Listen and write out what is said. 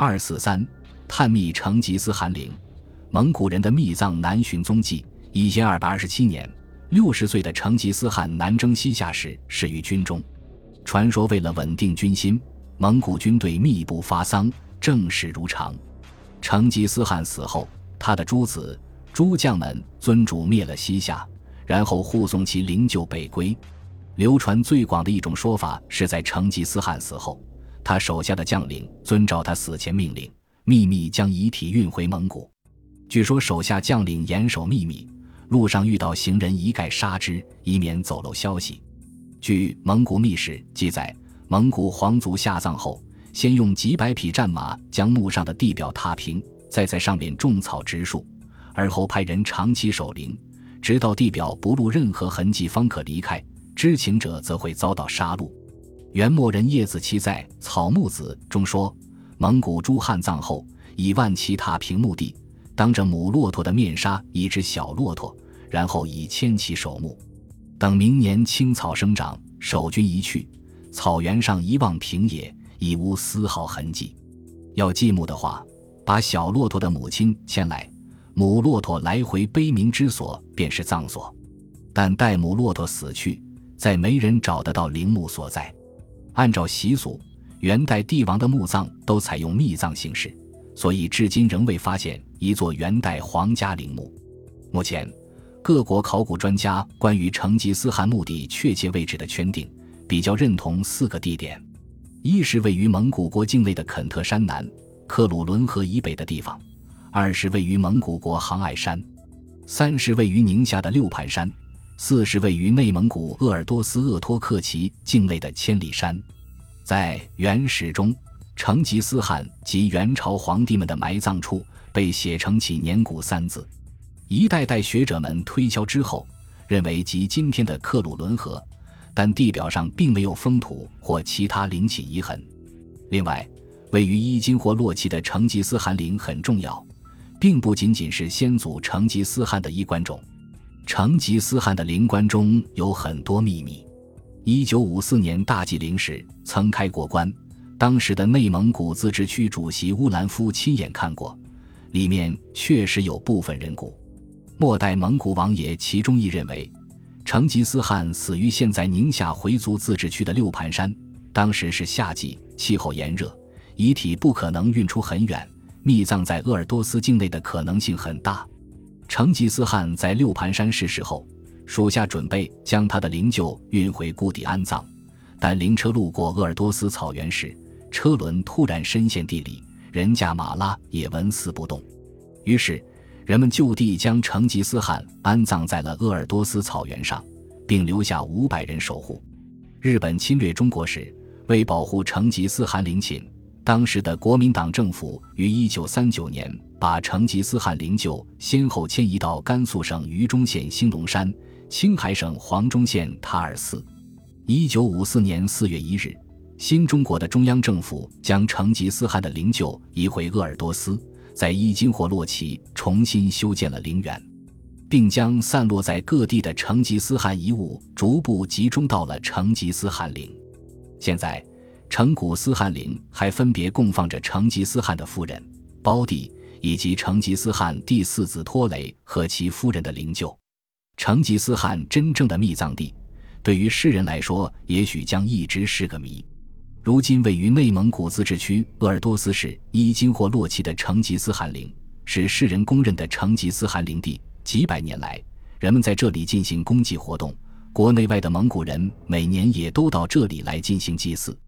二四三，探秘成吉思汗陵，蒙古人的秘藏南巡踪迹。一千二百二十七年，六十岁的成吉思汗南征西夏时，死于军中。传说为了稳定军心，蒙古军队密不发丧，正事如常。成吉思汗死后，他的诸子、诸将们尊主灭了西夏，然后护送其灵柩北归。流传最广的一种说法是在成吉思汗死后，他手下的将领遵照他死前命令，秘密将遗体运回蒙古。据说手下将领严守秘密。路上遇到行人，一概杀之，以免走漏消息。据《蒙古秘史》记载，蒙古皇族下葬后，先用几百匹战马将墓上的地表踏平，再在上面种草植树，而后派人长期守灵，直到地表不露任何痕迹方可离开。知情者则会遭到杀戮。元末人叶子期在《草木子》中说，蒙古诸汉葬后，以万骑踏平墓地。当着母骆驼的面杀一只小骆驼，然后以牵起守墓，等明年青草生长，守军一去，草原上一望平野，已无丝毫痕迹。要祭墓的话，把小骆驼的母亲牵来，母骆驼来回悲鸣之所便是葬所。但待母骆驼死去，再没人找得到陵墓所在。按照习俗，元代帝王的墓葬都采用秘葬形式。所以，至今仍未发现一座元代皇家陵墓。目前，各国考古专家关于成吉思汗墓地确切位置的圈定，比较认同四个地点：一是位于蒙古国境内的肯特山南、克鲁伦河以北的地方；二是位于蒙古国杭爱山；三是位于宁夏的六盘山；四是位于内蒙古鄂尔多斯鄂托克旗境内的千里山。在原始中。成吉思汗及元朝皇帝们的埋葬处被写成起年谷三字，一代代学者们推敲之后，认为即今天的克鲁伦河，但地表上并没有封土或其他陵寝遗痕。另外，位于伊金霍洛旗的成吉思汗陵很重要，并不仅仅是先祖成吉思汗的衣冠冢，成吉思汗的陵棺中有很多秘密。一九五四年大祭陵时曾开过棺。当时的内蒙古自治区主席乌兰夫亲眼看过，里面确实有部分人骨。末代蒙古王爷其中一认为，成吉思汗死于现在宁夏回族自治区的六盘山。当时是夏季，气候炎热，遗体不可能运出很远，秘葬在鄂尔多斯境内的可能性很大。成吉思汗在六盘山逝世后，属下准备将他的灵柩运回故地安葬，但灵车路过鄂尔多斯草原时，车轮突然深陷地里，人驾马拉也纹丝不动。于是，人们就地将成吉思汗安葬在了鄂尔多斯草原上，并留下五百人守护。日本侵略中国时，为保护成吉思汗陵寝，当时的国民党政府于1939年把成吉思汗灵柩先后迁移到甘肃省榆中县兴隆山、青海省黄忠县塔尔寺。1954年4月1日。新中国的中央政府将成吉思汗的灵柩移回鄂尔多斯，在伊金霍洛旗重新修建了陵园，并将散落在各地的成吉思汗遗物逐步集中到了成吉思汗陵。现在，成古思汗陵还分别供奉着成吉思汗的夫人胞弟以及成吉思汗第四子托雷和其夫人的灵柩。成吉思汗真正的秘葬地，对于世人来说，也许将一直是个谜。如今位于内蒙古自治区鄂尔多斯市伊金霍洛旗的成吉思汗陵，是世人公认的成吉思汗陵地。几百年来，人们在这里进行公祭活动，国内外的蒙古人每年也都到这里来进行祭祀。